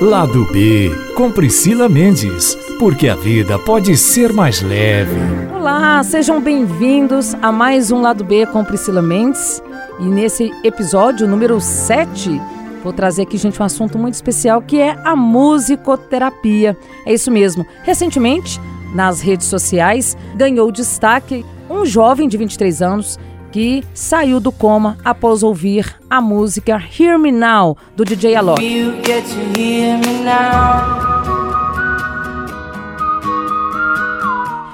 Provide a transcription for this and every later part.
Lado B, com Priscila Mendes, porque a vida pode ser mais leve. Olá, sejam bem-vindos a mais um Lado B com Priscila Mendes. E nesse episódio número 7, vou trazer aqui, gente, um assunto muito especial que é a musicoterapia. É isso mesmo. Recentemente, nas redes sociais, ganhou destaque um jovem de 23 anos que saiu do coma após ouvir a música Hear Me Now do DJ Alok.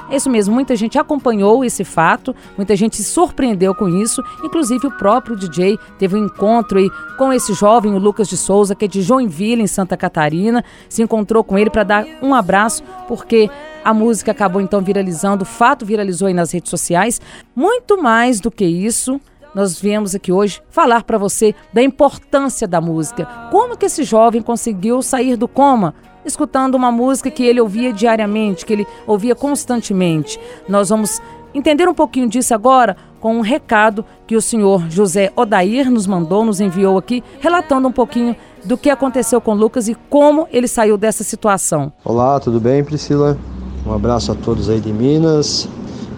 É isso mesmo, muita gente acompanhou esse fato, muita gente se surpreendeu com isso, inclusive o próprio DJ teve um encontro aí com esse jovem, o Lucas de Souza, que é de Joinville, em Santa Catarina, se encontrou com ele para dar um abraço, porque a música acabou então viralizando, o fato viralizou aí nas redes sociais. Muito mais do que isso, nós viemos aqui hoje falar para você da importância da música. Como que esse jovem conseguiu sair do coma? Escutando uma música que ele ouvia diariamente, que ele ouvia constantemente. Nós vamos entender um pouquinho disso agora com um recado que o senhor José Odair nos mandou, nos enviou aqui, relatando um pouquinho do que aconteceu com Lucas e como ele saiu dessa situação. Olá, tudo bem, Priscila? Um abraço a todos aí de Minas,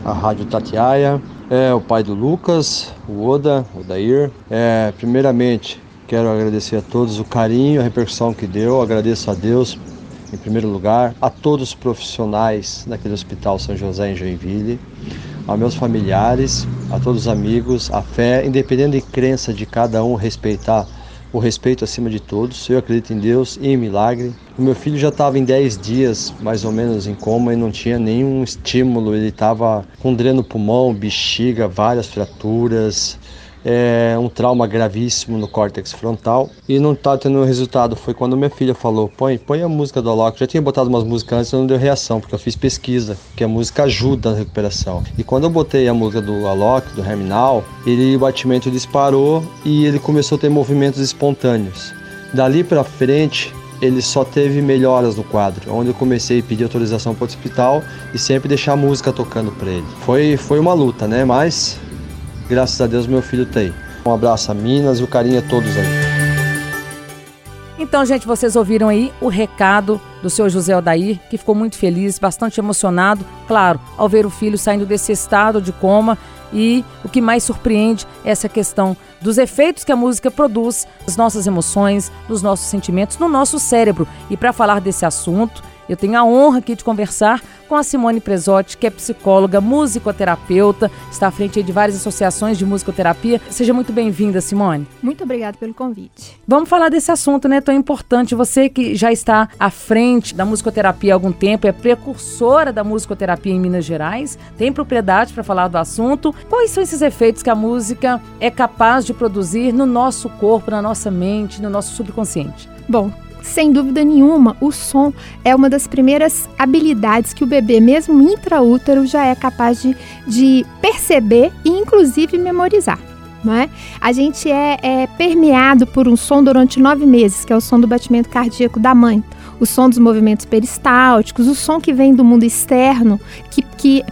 a Rádio Tatiaia, é o pai do Lucas, o Oda, Odair. É, primeiramente, quero agradecer a todos o carinho, a repercussão que deu, agradeço a Deus em primeiro lugar, a todos os profissionais daquele Hospital São José em Joinville, a meus familiares, a todos os amigos, a fé, independente de crença de cada um, respeitar o respeito acima de todos. Eu acredito em Deus e em milagre. O meu filho já estava em 10 dias, mais ou menos, em coma e não tinha nenhum estímulo. Ele estava com dreno no pulmão, bexiga, várias fraturas, é, um trauma gravíssimo no córtex frontal e não tá tendo resultado. Foi quando minha filha falou: põe, põe a música do Alok. Já tinha botado umas músicas antes não deu reação, porque eu fiz pesquisa, que a música ajuda na recuperação. E quando eu botei a música do Alok, do Herminal, ele, o batimento disparou e ele começou a ter movimentos espontâneos. Dali para frente, ele só teve melhoras no quadro, onde eu comecei a pedir autorização para o hospital e sempre deixar a música tocando para ele. Foi, foi uma luta, né? Mas Graças a Deus meu filho tem. Um abraço a Minas e o carinho a todos aí. Então, gente, vocês ouviram aí o recado do seu José Odair, que ficou muito feliz, bastante emocionado, claro, ao ver o filho saindo desse estado de coma. E o que mais surpreende é essa questão dos efeitos que a música produz nas nossas emoções, nos nossos sentimentos, no nosso cérebro. E para falar desse assunto, eu tenho a honra aqui de conversar com a Simone Presotti, que é psicóloga, musicoterapeuta, está à frente de várias associações de musicoterapia. Seja muito bem-vinda, Simone. Muito obrigada pelo convite. Vamos falar desse assunto, né, tão importante. Você que já está à frente da musicoterapia há algum tempo, é precursora da musicoterapia em Minas Gerais, tem propriedade para falar do assunto. Quais são esses efeitos que a música é capaz de produzir no nosso corpo, na nossa mente, no nosso subconsciente? Bom, sem dúvida nenhuma, o som é uma das primeiras habilidades que o bebê, mesmo intraútero, já é capaz de, de perceber e, inclusive, memorizar. É? A gente é, é permeado por um som durante nove meses, que é o som do batimento cardíaco da mãe o som dos movimentos peristálticos, o som que vem do mundo externo, que, que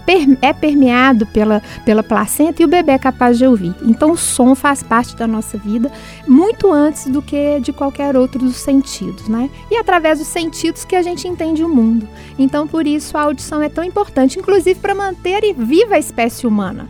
é permeado pela, pela placenta e o bebê é capaz de ouvir. Então, o som faz parte da nossa vida muito antes do que de qualquer outro dos sentidos, né? E através dos sentidos que a gente entende o mundo. Então, por isso, a audição é tão importante, inclusive para manter viva a espécie humana.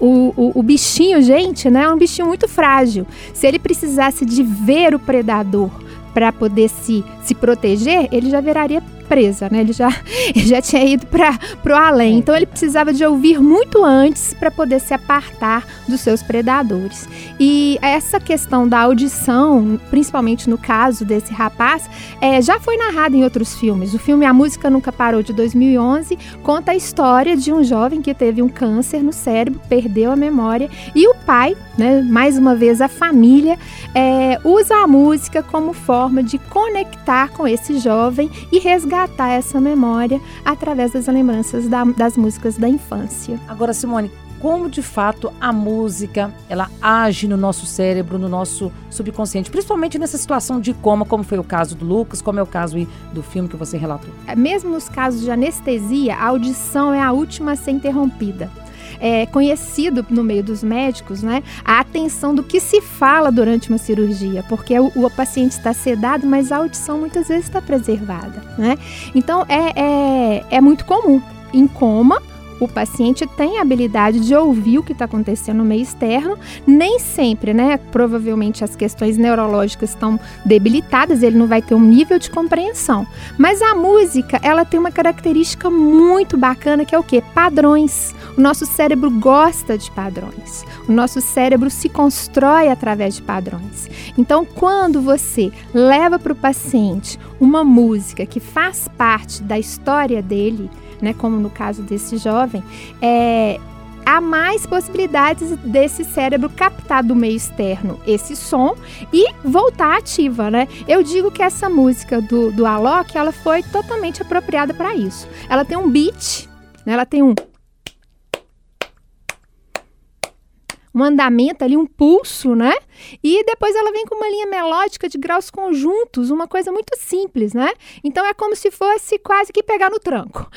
O, o, o, bichinho, gente, né, é um bichinho muito frágil. Se ele precisasse de ver o predador para poder se, se proteger, ele já viraria presa, né? Ele já, ele já tinha ido para o além. É. Então ele precisava de ouvir muito antes para poder se apartar dos seus predadores. E essa questão da audição, principalmente no caso desse rapaz, é, já foi narrada em outros filmes. O filme A Música Nunca Parou, de 2011, conta a história de um jovem que teve um câncer no cérebro, perdeu a memória, e o pai, né, mais uma vez a família, é, usa a música como forma de conectar com esse jovem e resgatar resgatar essa memória através das lembranças da, das músicas da infância. Agora, Simone, como de fato a música ela age no nosso cérebro, no nosso subconsciente, principalmente nessa situação de coma, como foi o caso do Lucas, como é o caso do filme que você relatou. É, mesmo nos casos de anestesia, a audição é a última a ser interrompida. É conhecido no meio dos médicos, né? A atenção do que se fala durante uma cirurgia, porque o, o paciente está sedado, mas a audição muitas vezes está preservada, né? Então é, é, é muito comum em coma o paciente tem a habilidade de ouvir o que está acontecendo no meio externo, nem sempre, né? Provavelmente as questões neurológicas estão debilitadas, ele não vai ter um nível de compreensão. Mas a música, ela tem uma característica muito bacana que é o quê? Padrões. O nosso cérebro gosta de padrões. O nosso cérebro se constrói através de padrões. Então, quando você leva para o paciente uma música que faz parte da história dele, né, como no caso desse jovem, é, há mais possibilidades desse cérebro captar do meio externo esse som e voltar ativa, né? Eu digo que essa música do, do Alok, ela foi totalmente apropriada para isso. Ela tem um beat, né? ela tem um um andamento ali, um pulso, né? E depois ela vem com uma linha melódica de graus conjuntos, uma coisa muito simples, né? Então é como se fosse quase que pegar no tranco.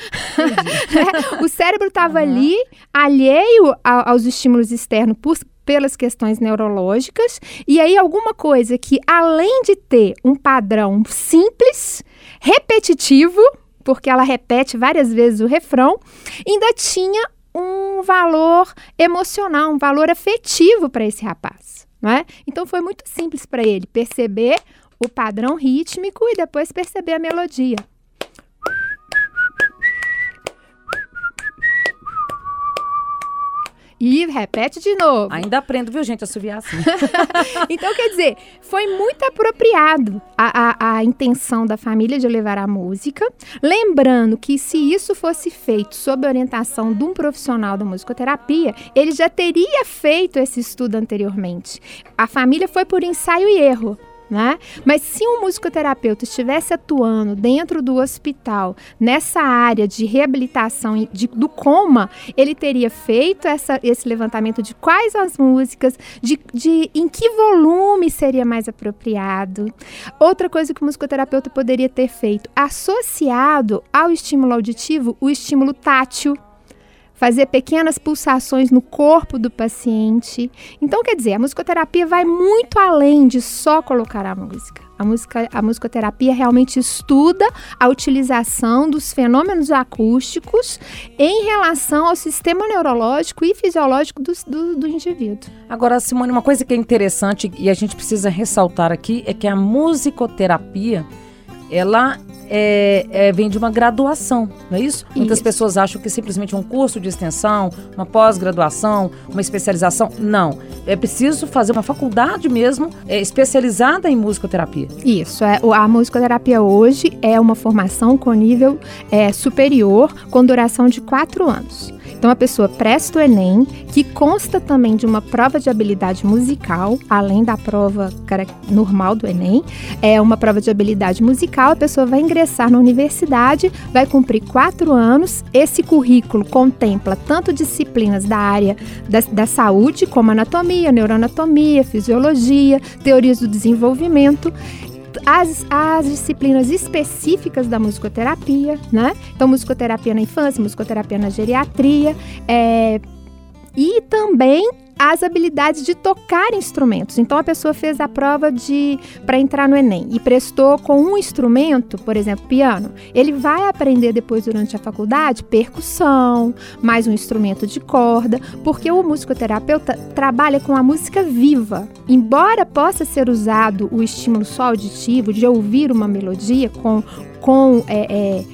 o cérebro estava uhum. ali, alheio a, aos estímulos externos por, pelas questões neurológicas, e aí alguma coisa que, além de ter um padrão simples, repetitivo, porque ela repete várias vezes o refrão, ainda tinha um valor emocional, um valor afetivo para esse rapaz. Não é? Então foi muito simples para ele perceber o padrão rítmico e depois perceber a melodia. E repete de novo. Ainda aprendo, viu, gente, a subiar assim. então, quer dizer, foi muito apropriado a, a, a, intenção da família de levar a música. Lembrando que se isso fosse feito sob orientação de um profissional da musicoterapia, ele já teria feito esse estudo anteriormente. A família foi por ensaio e erro. Né? Mas se um musicoterapeuta estivesse atuando dentro do hospital, nessa área de reabilitação de, do coma, ele teria feito essa, esse levantamento de quais as músicas, de, de em que volume seria mais apropriado. Outra coisa que o musicoterapeuta poderia ter feito, associado ao estímulo auditivo, o estímulo tátil fazer pequenas pulsações no corpo do paciente. Então, quer dizer, a musicoterapia vai muito além de só colocar a música. A, música, a musicoterapia realmente estuda a utilização dos fenômenos acústicos em relação ao sistema neurológico e fisiológico do, do, do indivíduo. Agora, Simone, uma coisa que é interessante e a gente precisa ressaltar aqui é que a musicoterapia ela é, é, vem de uma graduação, não é isso? isso? Muitas pessoas acham que simplesmente um curso de extensão, uma pós-graduação, uma especialização. Não. É preciso fazer uma faculdade mesmo é, especializada em musicoterapia. Isso. É, a musicoterapia hoje é uma formação com nível é, superior, com duração de quatro anos. Então a pessoa presta o Enem, que consta também de uma prova de habilidade musical, além da prova normal do Enem. É uma prova de habilidade musical, a pessoa vai ingressar na universidade, vai cumprir quatro anos. Esse currículo contempla tanto disciplinas da área da, da saúde, como anatomia, neuroanatomia, fisiologia, teorias do desenvolvimento as, as disciplinas específicas da musicoterapia, né? Então, musicoterapia na infância, musicoterapia na geriatria, é, e também as habilidades de tocar instrumentos. Então a pessoa fez a prova de para entrar no ENEM e prestou com um instrumento, por exemplo, piano. Ele vai aprender depois durante a faculdade percussão, mais um instrumento de corda, porque o musicoterapeuta trabalha com a música viva. Embora possa ser usado o estímulo só auditivo de ouvir uma melodia com com é, é,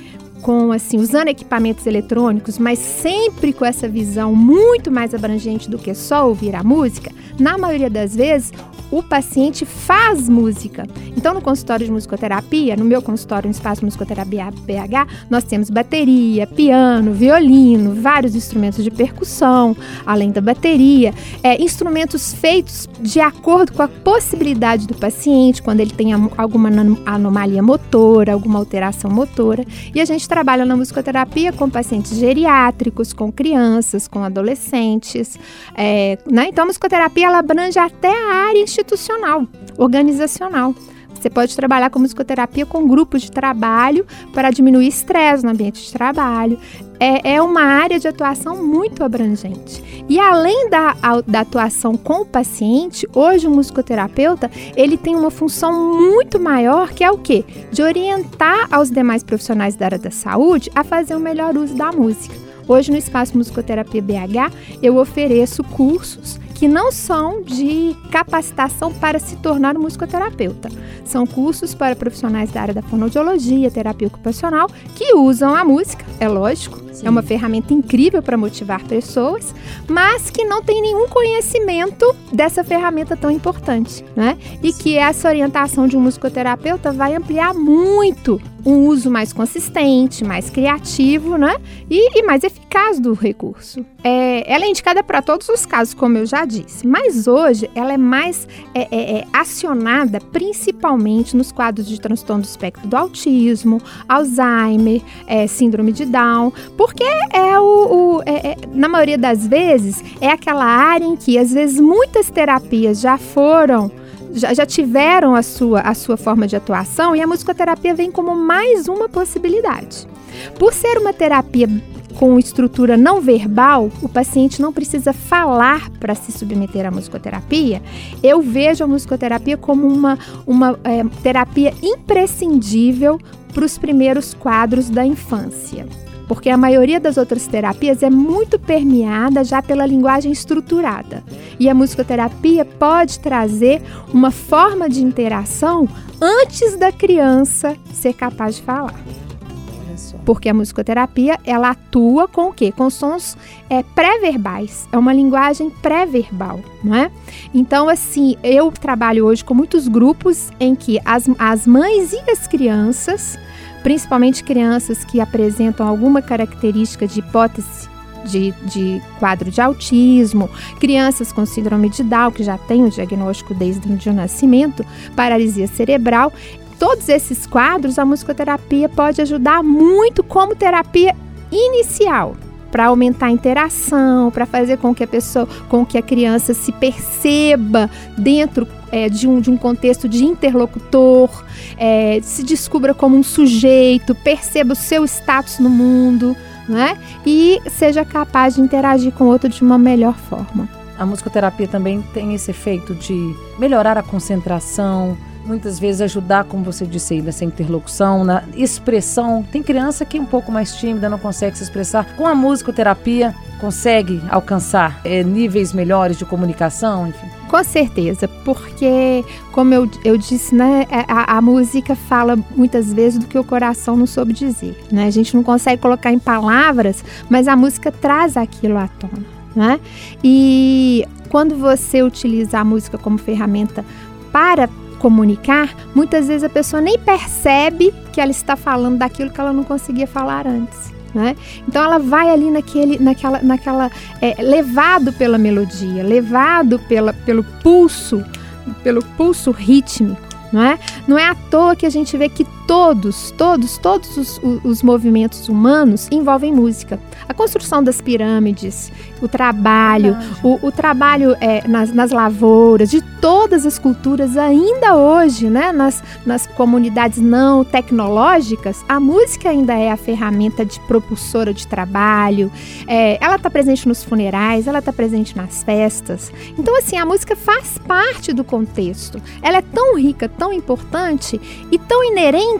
com assim usando equipamentos eletrônicos, mas sempre com essa visão muito mais abrangente do que só ouvir a música, na maioria das vezes o paciente faz música. Então, no consultório de musicoterapia, no meu consultório, no Espaço Musicoterapia BH, nós temos bateria, piano, violino, vários instrumentos de percussão, além da bateria, é, instrumentos feitos de acordo com a possibilidade do paciente, quando ele tem alguma anomalia motora, alguma alteração motora. E a gente trabalha na musicoterapia com pacientes geriátricos, com crianças, com adolescentes. É, né? Então, a musicoterapia ela abrange até a área institucional, organizacional. Você pode trabalhar com musicoterapia com grupos de trabalho para diminuir estresse no ambiente de trabalho. é, é uma área de atuação muito abrangente. E além da, da atuação com o paciente, hoje o musicoterapeuta ele tem uma função muito maior que é o quê? De orientar aos demais profissionais da área da saúde a fazer o melhor uso da música. Hoje no Espaço Musicoterapia BH eu ofereço cursos que não são de capacitação para se tornar um musicoterapeuta. São cursos para profissionais da área da fonoaudiologia, terapia ocupacional, que usam a música, é lógico, Sim. é uma ferramenta incrível para motivar pessoas, mas que não tem nenhum conhecimento dessa ferramenta tão importante, né? E que essa orientação de um musicoterapeuta vai ampliar muito um uso mais consistente, mais criativo, né? E, e mais eficaz do recurso. É, ela é indicada para todos os casos, como eu já disse, mas hoje ela é mais é, é, é, acionada principalmente nos quadros de transtorno do espectro do autismo, Alzheimer, é, síndrome de Down, porque é o, o é, na maioria das vezes é aquela área em que às vezes muitas terapias já foram já, já tiveram a sua, a sua forma de atuação e a musicoterapia vem como mais uma possibilidade. Por ser uma terapia com estrutura não verbal, o paciente não precisa falar para se submeter à musicoterapia. Eu vejo a musicoterapia como uma, uma é, terapia imprescindível para os primeiros quadros da infância porque a maioria das outras terapias é muito permeada já pela linguagem estruturada. E a musicoterapia pode trazer uma forma de interação antes da criança ser capaz de falar. Porque a musicoterapia, ela atua com o quê? Com sons é, pré-verbais. É uma linguagem pré-verbal, não é? Então, assim, eu trabalho hoje com muitos grupos em que as, as mães e as crianças principalmente crianças que apresentam alguma característica de hipótese de, de, quadro de autismo, crianças com síndrome de Down, que já têm o diagnóstico desde o nascimento, paralisia cerebral. Todos esses quadros, a musicoterapia pode ajudar muito como terapia inicial para aumentar a interação, para fazer com que a pessoa, com que a criança se perceba dentro é, de, um, de um contexto de interlocutor, é, se descubra como um sujeito, perceba o seu status no mundo, né? E seja capaz de interagir com o outro de uma melhor forma. A musicoterapia também tem esse efeito de melhorar a concentração, muitas vezes ajudar, como você disse aí, nessa interlocução, na expressão. Tem criança que é um pouco mais tímida, não consegue se expressar. Com a musicoterapia, consegue alcançar é, níveis melhores de comunicação, enfim? Com certeza, porque, como eu, eu disse, né, é, a, a, música fala muitas vezes do que o coração não soube dizer. Né? A gente não consegue colocar em palavras, mas a música traz aquilo à tona. Né? E quando você utiliza a música como ferramenta para comunicar, muitas vezes a pessoa nem percebe que ela está falando daquilo que ela não conseguia falar antes. Né? Então ela vai ali naquele, naquela, naquela é, levado pela melodia, levado pela, pelo pulso, pelo pulso rítmico, não é? Não é à toa que a gente vê que todos, todos, todos os, os, movimentos humanos envolvem música. A construção das pirâmides, o trabalho, o, o, trabalho é, nas, nas, lavouras, de todas as culturas, ainda hoje, né, nas, nas comunidades não tecnológicas, a música ainda é a ferramenta de propulsora de trabalho. É, ela está presente nos funerais, ela está presente nas festas. Então, assim, a música faz parte do contexto. Ela é tão rica, tão importante e tão inerente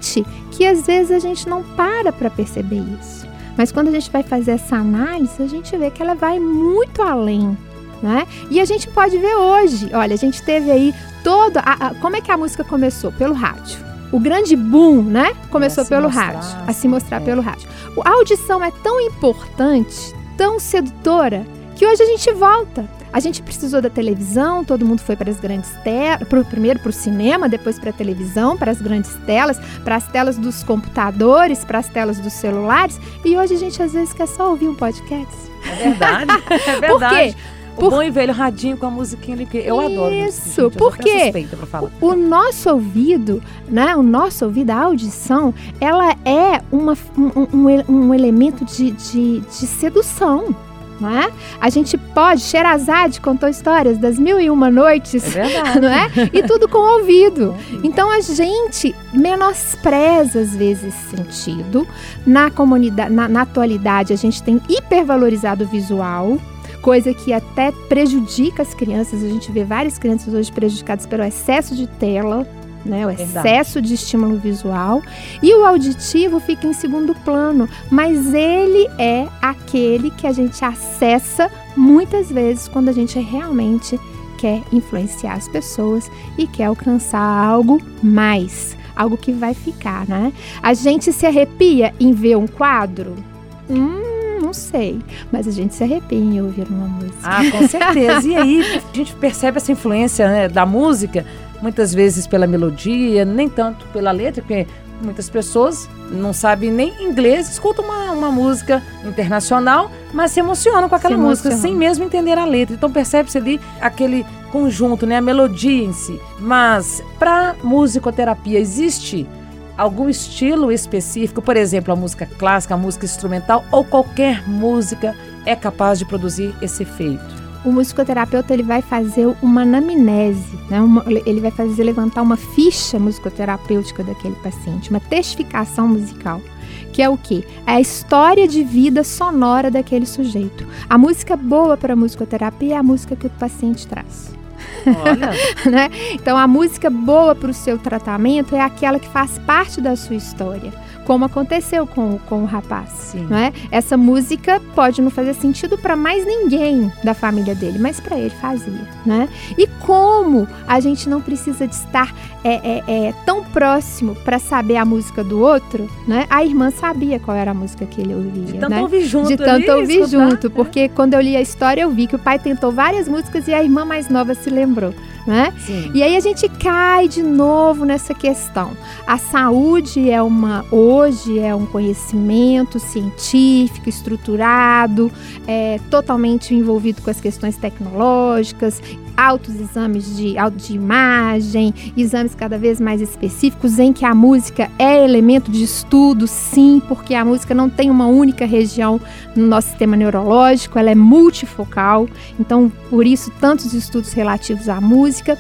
que às vezes a gente não para para perceber isso. Mas quando a gente vai fazer essa análise, a gente vê que ela vai muito além. Né? E a gente pode ver hoje, olha, a gente teve aí todo. A, a, como é que a música começou? Pelo rádio. O grande boom, né? Começou pelo mostrar, rádio, a se mostrar é. pelo rádio. A audição é tão importante, tão sedutora, que hoje a gente volta a gente precisou da televisão, todo mundo foi para as grandes telas, pro, primeiro para o cinema, depois para a televisão, para as grandes telas, para as telas dos computadores, para as telas dos celulares. E hoje a gente às vezes quer só ouvir um podcast. É verdade. É verdade. Por quê? O Por... bom e velho radinho com a musiquinha ali, que eu adoro. Isso, porque o nosso ouvido, né, o nosso ouvido, a audição, ela é uma, um, um, um elemento de, de, de sedução não é? A gente pode, Sherazade contou histórias das mil e uma noites, é verdade. não é? E tudo com ouvido. Então a gente menospreza às vezes esse sentido. Na comunidade, na, na atualidade a gente tem hipervalorizado o visual, coisa que até prejudica as crianças. A gente vê várias crianças hoje prejudicadas pelo excesso de tela, né, o excesso de estímulo visual e o auditivo fica em segundo plano, mas ele é aquele que a gente acessa muitas vezes quando a gente realmente quer influenciar as pessoas e quer alcançar algo mais, algo que vai ficar, né? A gente se arrepia em ver um quadro? Hum, não sei, mas a gente se arrepia em ouvir uma música. Ah, com certeza. E aí a gente percebe essa influência né, da música muitas vezes pela melodia, nem tanto pela letra, porque muitas pessoas não sabem nem inglês, escutam uma, uma música internacional, mas se emocionam com aquela se música, sem mesmo entender a letra. Então percebe-se ali aquele conjunto, né, a melodia em si. Mas para musicoterapia existe algum estilo específico, por exemplo, a música clássica, a música instrumental ou qualquer música é capaz de produzir esse efeito? O musicoterapeuta ele vai fazer uma anamnese, né? Uma, ele vai fazer levantar uma ficha musicoterapêutica daquele paciente, uma testificação musical, que é o que? É a história de vida sonora daquele sujeito. A música boa para musicoterapia é a música que o paciente traz. Né? Então a música boa para o seu tratamento é aquela que faz parte da sua história como aconteceu com, com o rapaz. Sim. Não é? Essa música pode não fazer sentido para mais ninguém da família dele, mas para ele fazia. Né? E como a gente não precisa de estar é, é, é tão próximo para saber a música do outro, né? a irmã sabia qual era a música que ele ouvia. De tanto né? ouvir junto. De tanto ali, ouvir junto, porque quando eu li a história eu vi que o pai tentou várias músicas e a irmã mais nova se lembrou. Né? E aí a gente cai de novo nessa questão. A saúde é uma hoje é um conhecimento científico, estruturado, é, totalmente envolvido com as questões tecnológicas, altos exames de, de imagem, exames cada vez mais específicos, em que a música é elemento de estudo, sim, porque a música não tem uma única região no nosso sistema neurológico, ela é multifocal, então por isso tantos estudos relativos à música.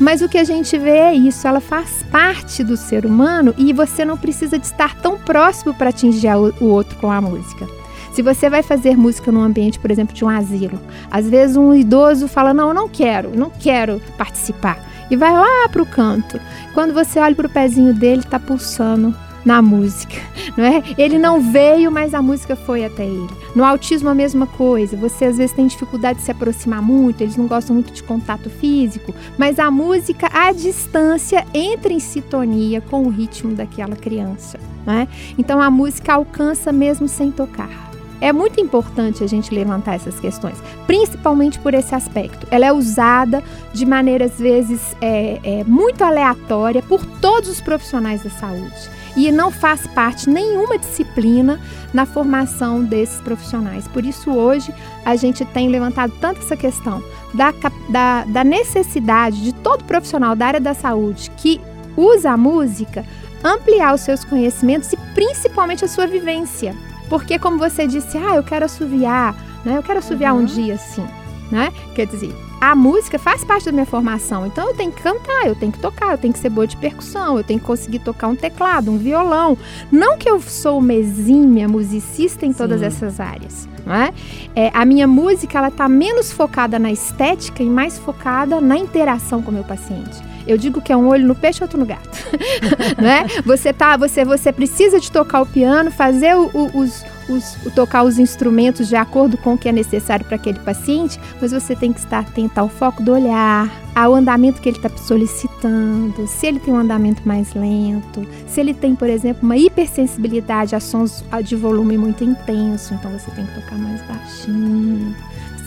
Mas o que a gente vê é isso, ela faz parte do ser humano e você não precisa de estar tão próximo para atingir o outro com a música. Se você vai fazer música num ambiente, por exemplo, de um asilo, às vezes um idoso fala: Não, eu não quero, não quero participar. E vai lá para o canto. Quando você olha para o pezinho dele, está pulsando na música, não é? Ele não veio, mas a música foi até ele. No autismo a mesma coisa. Você às vezes tem dificuldade de se aproximar muito, eles não gostam muito de contato físico, mas a música à distância entra em sintonia com o ritmo daquela criança, não é? Então a música alcança mesmo sem tocar. É muito importante a gente levantar essas questões, principalmente por esse aspecto. Ela é usada de maneira, às vezes, é, é, muito aleatória por todos os profissionais da saúde e não faz parte nenhuma disciplina na formação desses profissionais. Por isso, hoje, a gente tem levantado tanto essa questão da, da, da necessidade de todo profissional da área da saúde que usa a música ampliar os seus conhecimentos e principalmente a sua vivência. Porque, como você disse, ah, eu quero assoviar, né? Eu quero assoviar uhum. um dia assim, né? Quer dizer, a música faz parte da minha formação, então eu tenho que cantar, eu tenho que tocar, eu tenho que ser boa de percussão, eu tenho que conseguir tocar um teclado, um violão. Não que eu sou uma exímia musicista em todas Sim. essas áreas, não é? é? A minha música ela está menos focada na estética e mais focada na interação com o meu paciente. Eu digo que é um olho no peixe, outro no gato, né? Você tá, você, você precisa de tocar o piano, fazer o, o, os, os, tocar os instrumentos de acordo com o que é necessário para aquele paciente, mas você tem que estar atento ao foco do olhar, ao andamento que ele está solicitando, se ele tem um andamento mais lento, se ele tem, por exemplo, uma hipersensibilidade a sons de volume muito intenso, então você tem que tocar mais baixinho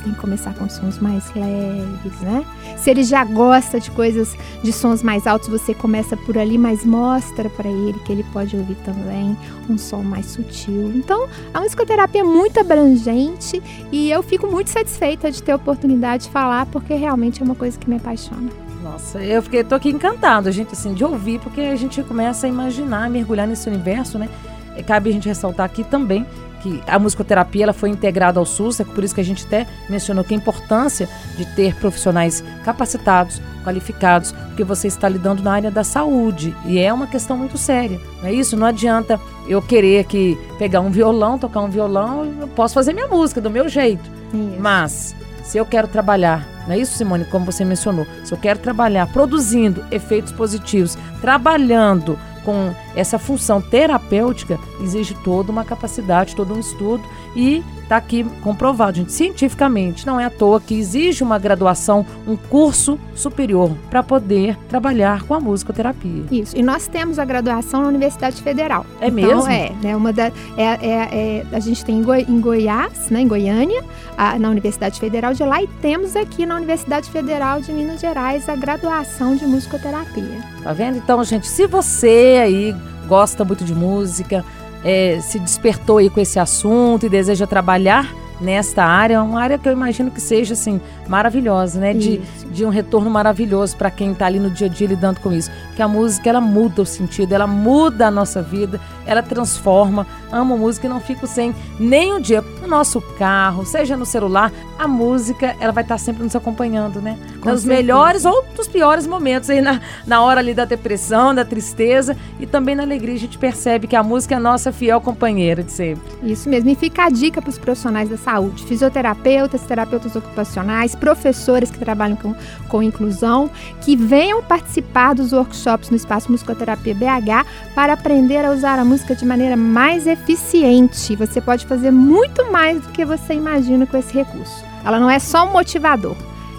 tem que começar com sons mais leves, né? Se ele já gosta de coisas de sons mais altos, você começa por ali, mas mostra para ele que ele pode ouvir também um som mais sutil. Então, a musicoterapia é muito abrangente e eu fico muito satisfeita de ter a oportunidade de falar, porque realmente é uma coisa que me apaixona. Nossa, eu fiquei, tô aqui encantado, gente, assim, de ouvir, porque a gente começa a imaginar, mergulhar nesse universo, né? Cabe a gente ressaltar aqui também que a musicoterapia ela foi integrada ao SUS, é por isso que a gente até mencionou que a importância de ter profissionais capacitados, qualificados, porque você está lidando na área da saúde e é uma questão muito séria. Não é isso? Não adianta eu querer que pegar um violão, tocar um violão, eu posso fazer minha música do meu jeito. Isso. Mas se eu quero trabalhar, não é isso, Simone, como você mencionou, se eu quero trabalhar produzindo efeitos positivos, trabalhando com essa função terapêutica, exige toda uma capacidade, todo um estudo e está aqui comprovado, gente, cientificamente. Não é à toa que exige uma graduação, um curso superior para poder trabalhar com a musicoterapia. Isso. E nós temos a graduação na Universidade Federal. É então, mesmo? É, né? Uma da, é, é, é, a gente tem em, Goi em Goiás, né, em Goiânia, a, na Universidade Federal de lá, e temos aqui na Universidade Federal de Minas Gerais a graduação de musicoterapia. Tá vendo? Então, gente, se você aí gosta muito de música, é, se despertou aí com esse assunto e deseja trabalhar nesta área, uma área que eu imagino que seja assim maravilhosa, né? De, de um retorno maravilhoso para quem está ali no dia a dia lidando com isso. Porque a música ela muda o sentido, ela muda a nossa vida, ela transforma. Amo música e não fico sem nem um dia no nosso carro, seja no celular. A música ela vai estar tá sempre nos acompanhando, né? Com nos certeza. melhores ou nos piores momentos aí na, na hora ali da depressão, da tristeza e também na alegria a gente percebe que a música é a nossa fiel companheira de sempre. Isso mesmo. E fica a dica para os profissionais da saúde, fisioterapeutas, terapeutas ocupacionais, professores que trabalham com, com inclusão, que venham participar dos workshops no Espaço Musicoterapia BH para aprender a usar a música de maneira mais eficiente. Você pode fazer muito mais do que você imagina com esse recurso. Ela não é só um motivador,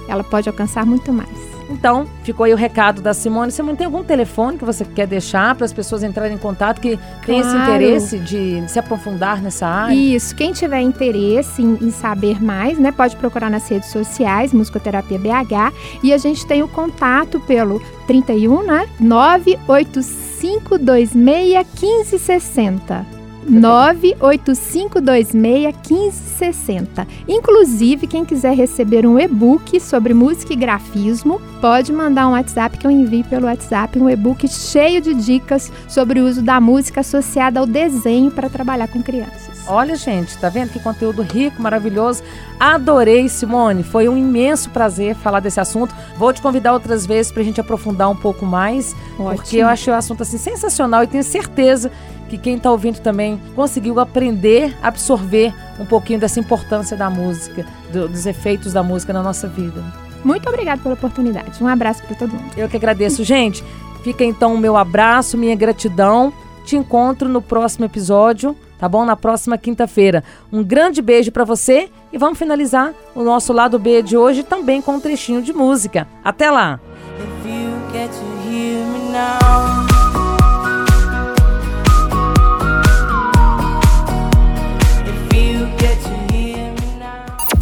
ela pode alcançar muito mais. Então, ficou aí o recado da Simone. Simone, tem algum telefone que você quer deixar para as pessoas entrarem em contato que claro. tem esse interesse de se aprofundar nessa área? Isso, quem tiver interesse em, em, saber mais, né, pode procurar nas redes sociais, Musicoterapia BH, e a gente tem o contato pelo 31, né, 98526 1560. 985261560. Inclusive, quem quiser receber um e-book sobre música e grafismo, pode mandar um WhatsApp que eu envio pelo WhatsApp um e-book cheio de dicas sobre o uso da música associada ao desenho para trabalhar com crianças. Olha, gente, tá vendo que conteúdo rico, maravilhoso. Adorei, Simone. Foi um imenso prazer falar desse assunto. Vou te convidar outras vezes para a gente aprofundar um pouco mais, Ótimo. porque eu achei o assunto assim sensacional e tenho certeza que quem está ouvindo também conseguiu aprender, absorver um pouquinho dessa importância da música, do, dos efeitos da música na nossa vida. Muito obrigada pela oportunidade. Um abraço para todo mundo. Eu que agradeço, gente. Fica então o meu abraço, minha gratidão. Te encontro no próximo episódio, tá bom? Na próxima quinta-feira. Um grande beijo para você e vamos finalizar o nosso lado B de hoje também com um trechinho de música. Até lá.